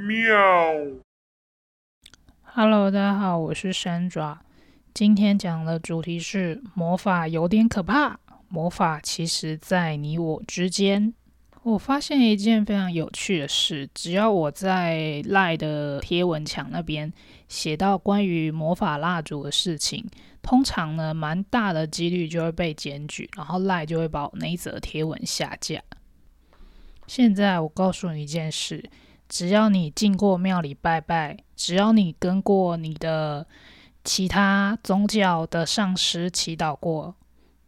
喵。Hello，大家好，我是山爪。今天讲的主题是魔法有点可怕。魔法其实在你我之间。我发现一件非常有趣的事，只要我在赖的贴文墙那边写到关于魔法蜡烛的事情，通常呢，蛮大的几率就会被检举，然后赖就会把我那一则贴文下架。现在我告诉你一件事。只要你进过庙里拜拜，只要你跟过你的其他宗教的上师祈祷过，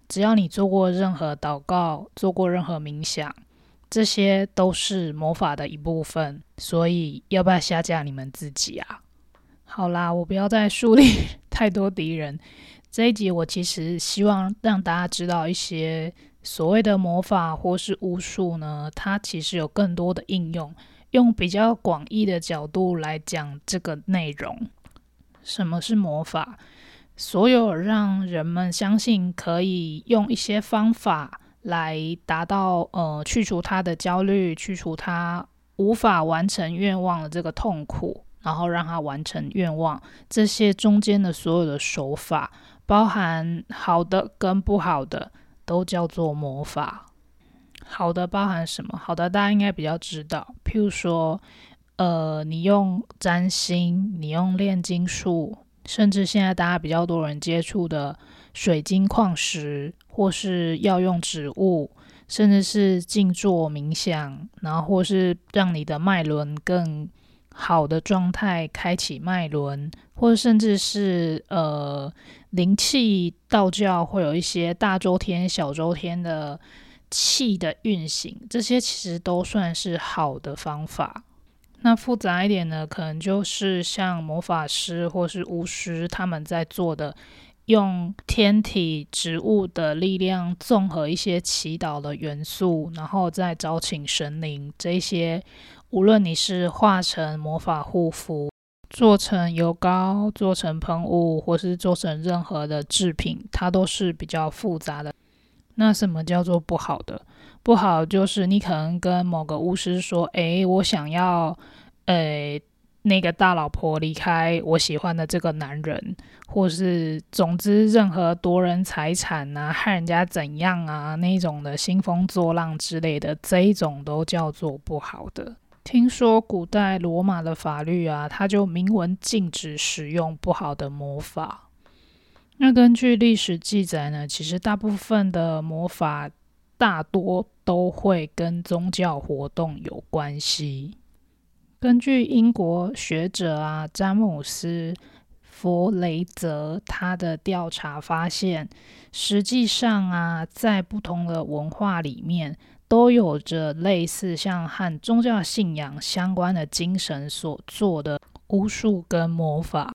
只要你做过任何祷告，做过任何冥想，这些都是魔法的一部分。所以要不要下架你们自己啊？好啦，我不要再树立 太多敌人。这一集我其实希望让大家知道一些所谓的魔法或是巫术呢，它其实有更多的应用。用比较广义的角度来讲这个内容，什么是魔法？所有让人们相信可以用一些方法来达到呃去除他的焦虑，去除他无法完成愿望的这个痛苦，然后让他完成愿望。这些中间的所有的手法，包含好的跟不好的，都叫做魔法。好的包含什么？好的，大家应该比较知道，譬如说，呃，你用占星，你用炼金术，甚至现在大家比较多人接触的水晶矿石，或是要用植物，甚至是静坐冥想，然后或是让你的脉轮更好的状态，开启脉轮，或者甚至是呃灵气道教会有一些大周天、小周天的。气的运行，这些其实都算是好的方法。那复杂一点呢，可能就是像魔法师或是巫师他们在做的，用天体、植物的力量，综合一些祈祷的元素，然后再招请神灵。这些，无论你是化成魔法护符，做成油膏，做成喷雾，或是做成任何的制品，它都是比较复杂的。那什么叫做不好的？不好就是你可能跟某个巫师说：“诶，我想要，诶，那个大老婆离开我喜欢的这个男人，或是总之任何夺人财产啊、害人家怎样啊那种的兴风作浪之类的，这一种都叫做不好的。听说古代罗马的法律啊，它就明文禁止使用不好的魔法。那根据历史记载呢，其实大部分的魔法大多都会跟宗教活动有关系。根据英国学者啊詹姆斯·弗雷泽他的调查发现，实际上啊，在不同的文化里面，都有着类似像和宗教信仰相关的精神所做的巫术跟魔法。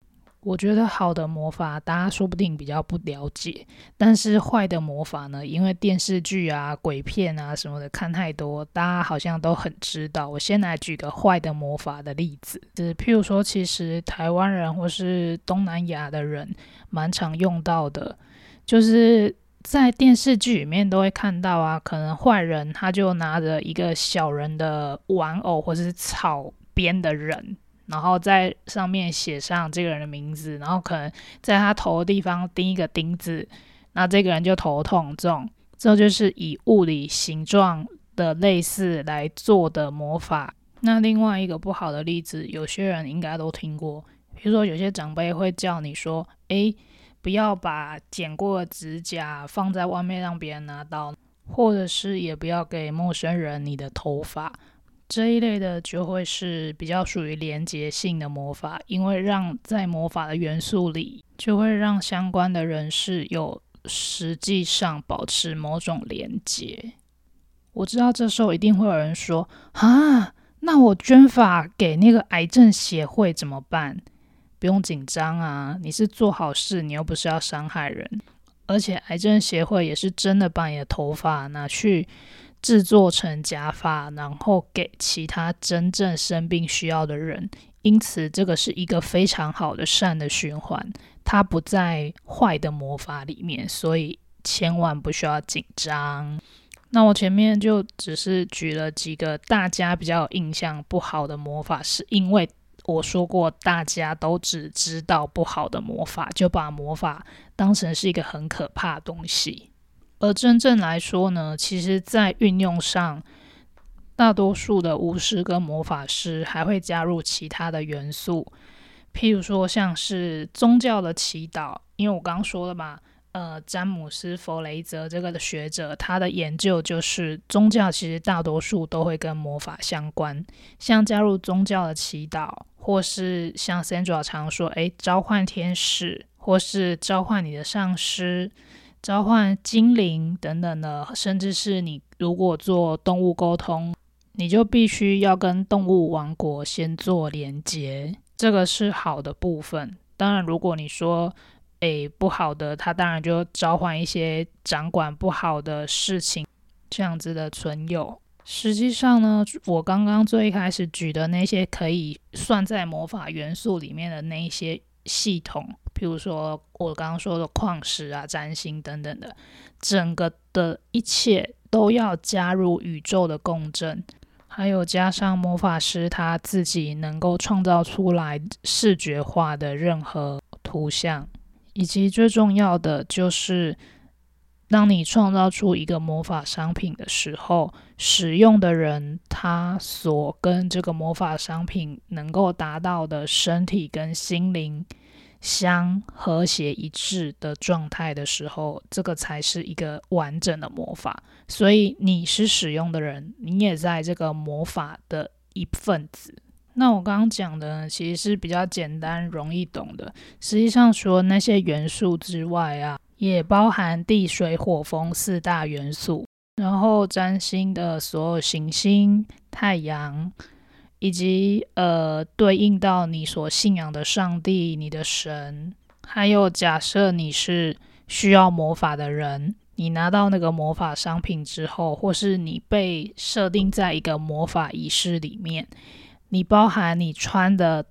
我觉得好的魔法，大家说不定比较不了解，但是坏的魔法呢？因为电视剧啊、鬼片啊什么的看太多，大家好像都很知道。我先来举个坏的魔法的例子，就是譬如说，其实台湾人或是东南亚的人蛮常用到的，就是在电视剧里面都会看到啊，可能坏人他就拿着一个小人的玩偶或者是草编的人。然后在上面写上这个人的名字，然后可能在他头的地方钉一个钉子，那这个人就头痛。这种这就是以物理形状的类似来做的魔法。那另外一个不好的例子，有些人应该都听过，比如说有些长辈会叫你说：“诶，不要把剪过的指甲放在外面让别人拿到，或者是也不要给陌生人你的头发。”这一类的就会是比较属于连结性的魔法，因为让在魔法的元素里，就会让相关的人士有实际上保持某种连结。我知道这时候一定会有人说：“啊，那我捐发给那个癌症协会怎么办？”不用紧张啊，你是做好事，你又不是要伤害人，而且癌症协会也是真的把你的头发拿去。制作成假发，然后给其他真正生病需要的人，因此这个是一个非常好的善的循环，它不在坏的魔法里面，所以千万不需要紧张。那我前面就只是举了几个大家比较有印象不好的魔法，是因为我说过大家都只知道不好的魔法，就把魔法当成是一个很可怕的东西。而真正来说呢，其实在运用上，大多数的巫师跟魔法师还会加入其他的元素，譬如说像是宗教的祈祷，因为我刚刚说了嘛。呃，詹姆斯·弗雷泽这个的学者，他的研究就是宗教其实大多数都会跟魔法相关，像加入宗教的祈祷，或是像 Sandra 常说，诶，召唤天使，或是召唤你的上司，召唤精灵等等的，甚至是你如果做动物沟通，你就必须要跟动物王国先做连接，这个是好的部分。当然，如果你说，诶，不好的，他当然就召唤一些掌管不好的事情，这样子的存有。实际上呢，我刚刚最开始举的那些可以算在魔法元素里面的那一些系统，比如说我刚刚说的矿石啊、占星等等的，整个的一切都要加入宇宙的共振，还有加上魔法师他自己能够创造出来视觉化的任何图像。以及最重要的就是，当你创造出一个魔法商品的时候，使用的人他所跟这个魔法商品能够达到的身体跟心灵相和谐一致的状态的时候，这个才是一个完整的魔法。所以你是使用的人，你也在这个魔法的一份子。那我刚刚讲的其实是比较简单、容易懂的。实际上，除了那些元素之外啊，也包含地、水、火、风四大元素。然后，占星的所有行星、太阳，以及呃，对应到你所信仰的上帝、你的神，还有假设你是需要魔法的人，你拿到那个魔法商品之后，或是你被设定在一个魔法仪式里面。你包含你穿的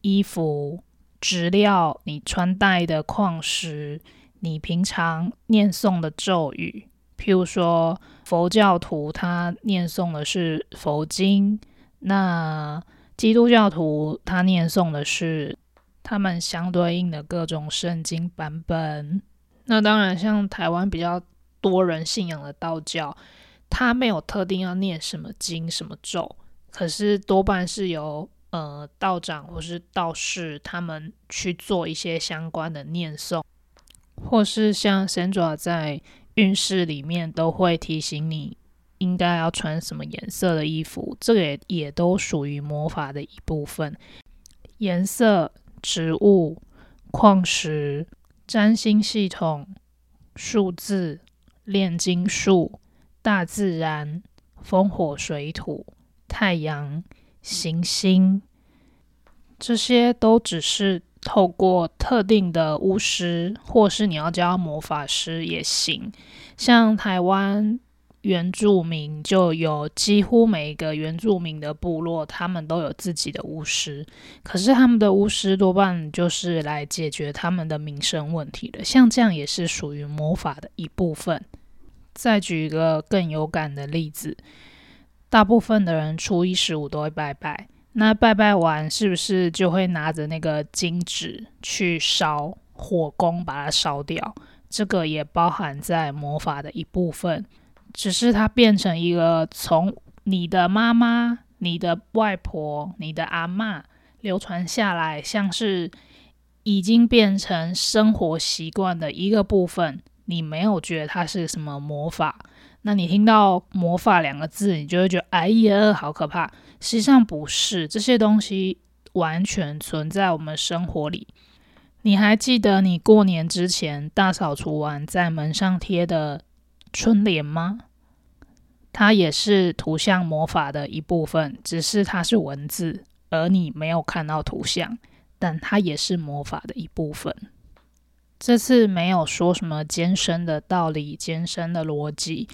衣服、质料，你穿戴的矿石，你平常念诵的咒语，譬如说佛教徒他念诵的是佛经，那基督教徒他念诵的是他们相对应的各种圣经版本。那当然，像台湾比较多人信仰的道教，他没有特定要念什么经、什么咒。可是多半是由呃道长或是道士他们去做一些相关的念诵，或是像神爪在运势里面都会提醒你应该要穿什么颜色的衣服，这个也也都属于魔法的一部分。颜色、植物、矿石、占星系统、数字、炼金术、大自然、风火水土。太阳、行星，这些都只是透过特定的巫师，或是你要教魔法师也行。像台湾原住民，就有几乎每一个原住民的部落，他们都有自己的巫师。可是他们的巫师多半就是来解决他们的民生问题的，像这样也是属于魔法的一部分。再举一个更有感的例子。大部分的人初一十五都会拜拜，那拜拜完是不是就会拿着那个金纸去烧火攻把它烧掉？这个也包含在魔法的一部分，只是它变成一个从你的妈妈、你的外婆、你的阿妈流传下来，像是已经变成生活习惯的一个部分。你没有觉得它是什么魔法？那你听到“魔法”两个字，你就会觉得哎呀，好可怕。实际上不是，这些东西完全存在我们生活里。你还记得你过年之前大扫除完在门上贴的春联吗？它也是图像魔法的一部分，只是它是文字，而你没有看到图像，但它也是魔法的一部分。这次没有说什么艰深的道理、艰深的逻辑。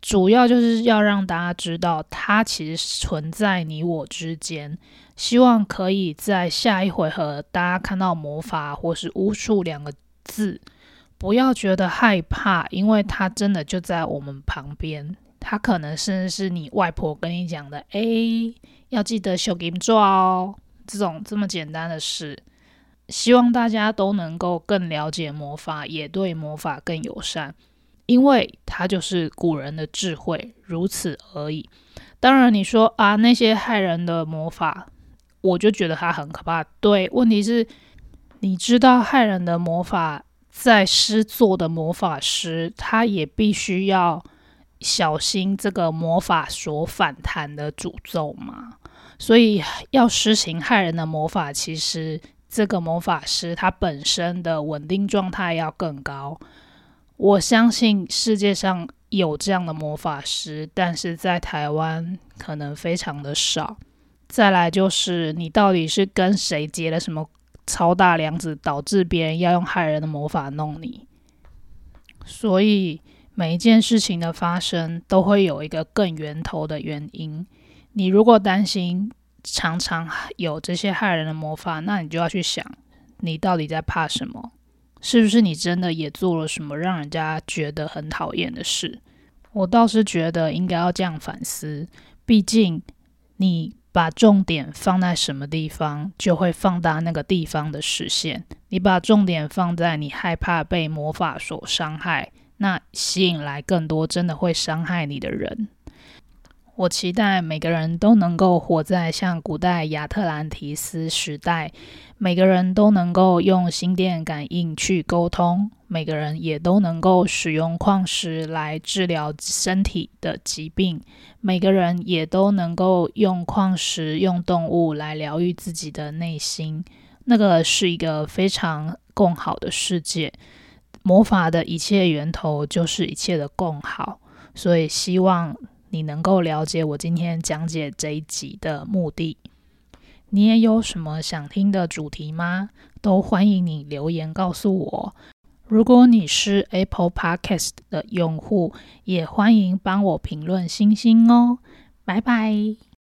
主要就是要让大家知道，它其实存在你我之间。希望可以在下一回合，大家看到魔法或是巫术两个字，不要觉得害怕，因为它真的就在我们旁边。它可能甚至是你外婆跟你讲的，哎，要记得修金抓哦，这种这么简单的事。希望大家都能够更了解魔法，也对魔法更友善，因为它就是古人的智慧，如此而已。当然，你说啊，那些害人的魔法，我就觉得它很可怕。对，问题是，你知道害人的魔法，在施作的魔法师，他也必须要。小心这个魔法所反弹的诅咒嘛，所以要施行害人的魔法，其实这个魔法师他本身的稳定状态要更高。我相信世界上有这样的魔法师，但是在台湾可能非常的少。再来就是你到底是跟谁结了什么超大梁子，导致别人要用害人的魔法弄你？所以。每一件事情的发生都会有一个更源头的原因。你如果担心常常有这些害人的魔法，那你就要去想，你到底在怕什么？是不是你真的也做了什么让人家觉得很讨厌的事？我倒是觉得应该要这样反思。毕竟你把重点放在什么地方，就会放大那个地方的实现。你把重点放在你害怕被魔法所伤害。那吸引来更多真的会伤害你的人。我期待每个人都能够活在像古代亚特兰提斯时代，每个人都能够用心电感应去沟通，每个人也都能够使用矿石来治疗身体的疾病，每个人也都能够用矿石、用动物来疗愈自己的内心。那个是一个非常更好的世界。魔法的一切源头就是一切的共好，所以希望你能够了解我今天讲解这一集的目的。你也有什么想听的主题吗？都欢迎你留言告诉我。如果你是 Apple Podcast 的用户，也欢迎帮我评论星星哦。拜拜。